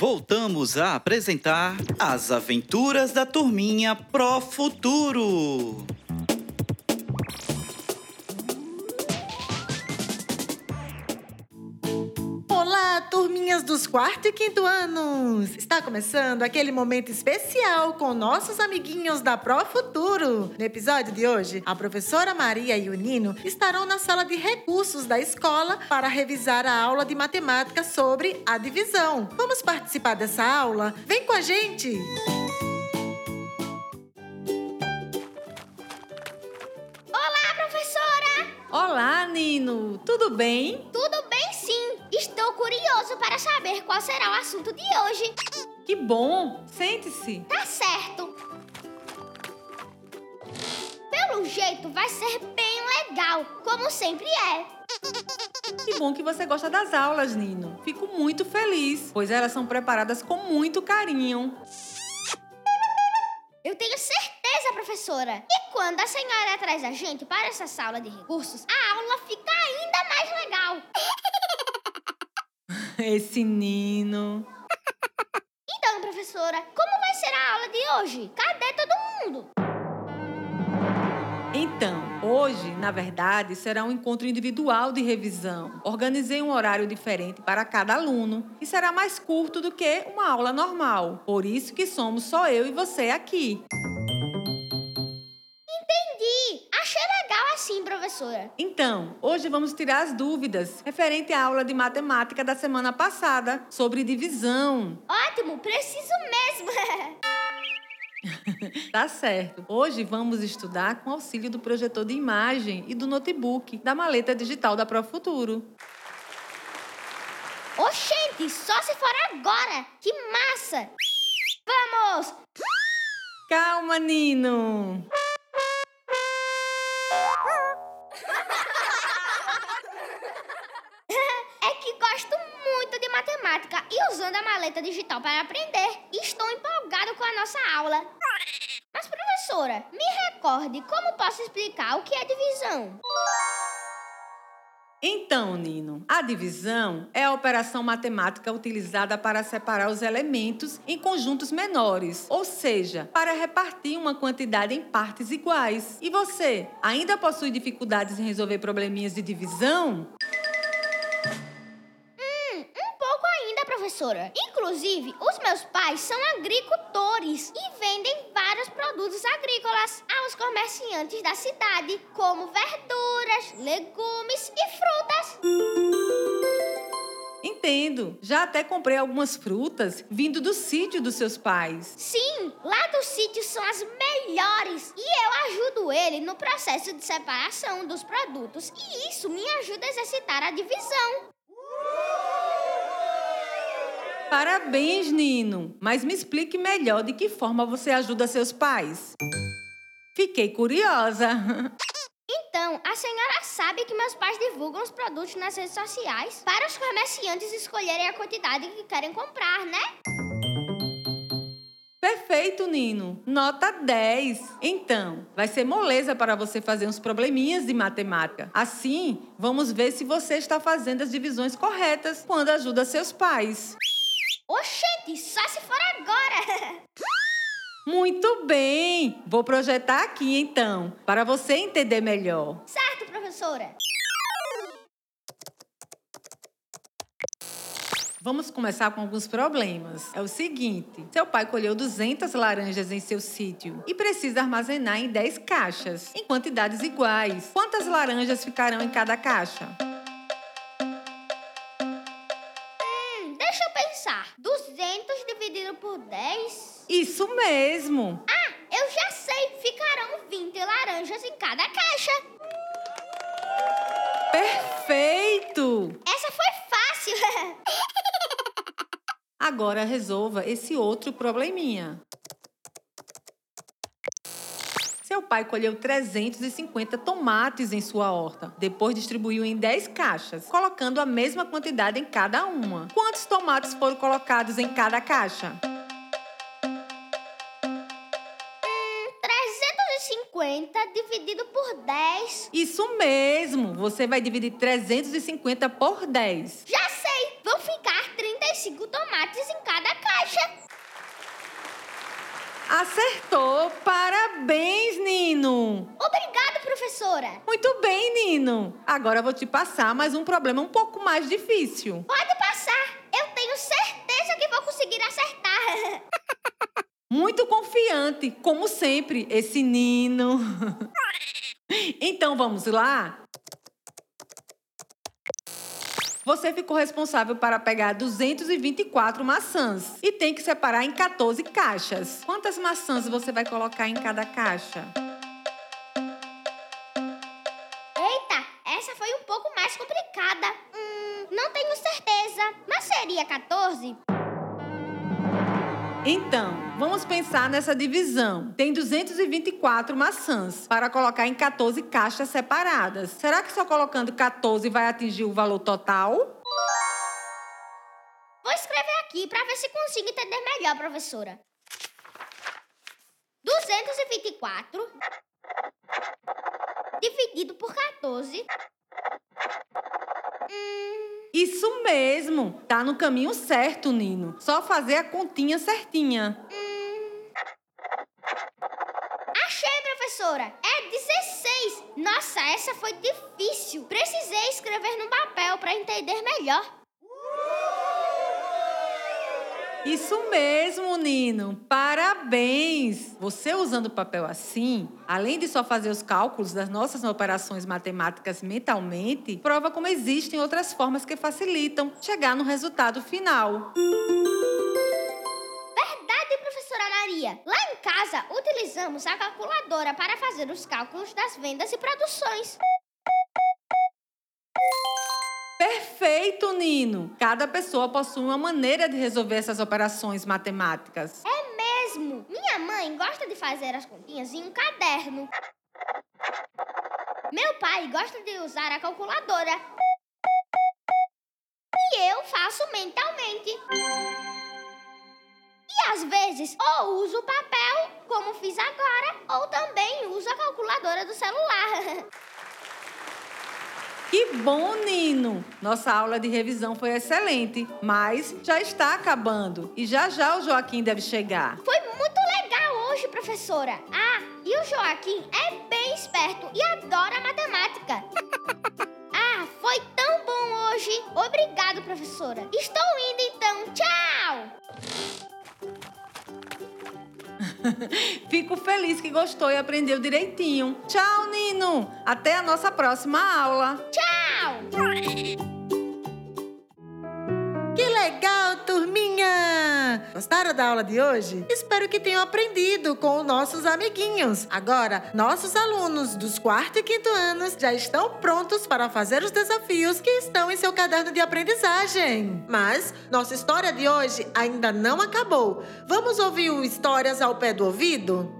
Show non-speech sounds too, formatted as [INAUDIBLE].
voltamos a apresentar As Aventuras da Turminha Pro Futuro. Olá, turminhas dos quarto e quinto anos! Está começando aquele momento especial com nossos amiguinhos da Pro Futuro. No episódio de hoje, a professora Maria e o Nino estarão na sala de recursos da escola para revisar a aula de matemática sobre a divisão. Vamos participar dessa aula? Vem com a gente! Olá, professora! Olá, Nino! Tudo bem? Tudo curioso para saber qual será o assunto de hoje. Que bom! Sente-se. Tá certo. Pelo jeito, vai ser bem legal, como sempre é. Que bom que você gosta das aulas, Nino. Fico muito feliz, pois elas são preparadas com muito carinho. Eu tenho certeza, professora. E quando a senhora traz a gente para essa sala de recursos, a aula fica ainda mais legal. [LAUGHS] [LAUGHS] Esse Nino. Então, professora, como vai ser a aula de hoje? Cadê todo mundo? Então, hoje, na verdade, será um encontro individual de revisão. Organizei um horário diferente para cada aluno e será mais curto do que uma aula normal. Por isso que somos só eu e você aqui. Professora. Então, hoje vamos tirar as dúvidas referente à aula de matemática da semana passada sobre divisão. Ótimo, preciso mesmo. [LAUGHS] Tá certo. Hoje vamos estudar com auxílio do projetor de imagem e do notebook da maleta digital da Pro Futuro. Oxente, só se for agora! Que massa! Vamos! Calma, Nino. Usando a maleta digital para aprender. Estou empolgado com a nossa aula. Mas, professora, me recorde como posso explicar o que é divisão. Então, Nino, a divisão é a operação matemática utilizada para separar os elementos em conjuntos menores, ou seja, para repartir uma quantidade em partes iguais. E você, ainda possui dificuldades em resolver probleminhas de divisão? Professora. Inclusive, os meus pais são agricultores e vendem vários produtos agrícolas aos comerciantes da cidade, como verduras, legumes e frutas. Entendo. Já até comprei algumas frutas vindo do sítio dos seus pais. Sim, lá do sítio são as melhores e eu ajudo ele no processo de separação dos produtos e isso me ajuda a exercitar a divisão. Parabéns, Nino. Mas me explique melhor de que forma você ajuda seus pais. Fiquei curiosa. [LAUGHS] Então, a senhora sabe que meus pais divulgam os produtos nas redes sociais para os comerciantes escolherem a quantidade que querem comprar, né? Perfeito, Nino. Nota 10. Então, vai ser moleza para você fazer uns probleminhas de matemática. Assim, vamos ver se você está fazendo as divisões corretas quando ajuda seus pais. Oxente, só se for agora! [LAUGHS] Muito bem! Vou projetar aqui então, para você entender melhor. certo, professora? Vamos começar com alguns problemas. É o seguinte: seu pai colheu 200 laranjas em seu sítio e precisa armazenar em 10 caixas, em quantidades iguais. Quantas laranjas ficarão em cada caixa? Mesmo! Ah, eu já sei. Ficarão 20 laranjas em cada caixa. Perfeito! Essa foi fácil. [LAUGHS] Agora resolva esse outro probleminha. Seu pai colheu 350 tomates em sua horta. Depois distribuiu em 10 caixas, colocando a mesma quantidade em cada uma. Quantos tomates foram colocados em cada caixa? 350 dividido por 10. Isso mesmo! Você vai dividir 350 por 10. Já sei, vão ficar 35. 35 tomates em cada caixa. Acertou! Parabéns, Nino! Obrigado, professora. Muito bem, Nino. Agora eu vou te passar mais um problema um pouco mais difícil. Pode passar. Eu tenho certeza que vou conseguir acertar. Muito confiante, como sempre, esse Nino. [LAUGHS] Então vamos lá? Você ficou responsável para pegar 224 maçãs e tem que separar em 14 caixas. Quantas maçãs você vai colocar em cada caixa? Eita, essa foi um pouco mais complicada. Hum, não tenho certeza, mas seria 14? Então, vamos pensar nessa divisão. Tem 224 maçãs para colocar em 14 caixas separadas. Será que só colocando 14 vai atingir o valor total? Vou escrever aqui para ver se consigo entender melhor, professora. 224 dividido por 14. Hum, Isso mesmo! Tá no caminho certo, Nino. Só fazer a continha certinha. achei, professora. É 16. Nossa, essa foi difícil. Precisei escrever no papel para entender melhor. Isso mesmo, Nino. Parabéns! Você usando o papel assim, além de só fazer os cálculos das nossas operações matemáticas mentalmente, prova como existem outras formas que facilitam chegar no resultado final. Verdade, professora Maria. Lá casa, utilizamos a calculadora para fazer os cálculos das vendas e produções. Perfeito, Nino! Cada pessoa possui uma maneira de resolver essas operações matemáticas. É mesmo. Minha mãe gosta de fazer as continhas em um caderno. Meu pai gosta de usar a calculadora. E eu faço mentalmente. Às vezes, ou uso o papel, como fiz agora, ou também uso a calculadora do celular. [LAUGHS] Que bom, Nino! Nossa aula de revisão foi excelente, mas já está acabando e já já o Joaquim deve chegar. Foi muito legal hoje, professora. Ah, e o Joaquim é bem esperto e adora matemática. [LAUGHS] ah, foi tão bom hoje. Obrigado, professora. Estou [LAUGHS] Fico feliz que gostou e aprendeu direitinho. Tchau, Nino! Até a nossa próxima aula. Tchau! Que legal, turminha! Gostaram da aula de hoje? Espero que tenham aprendido com os nossos amiguinhos. Agora, nossos alunos dos quarto e quinto anos já estão prontos para fazer os desafios que estão em seu caderno de aprendizagem. Mas nossa história de hoje ainda não acabou. Vamos ouvir o Histórias ao pé do ouvido?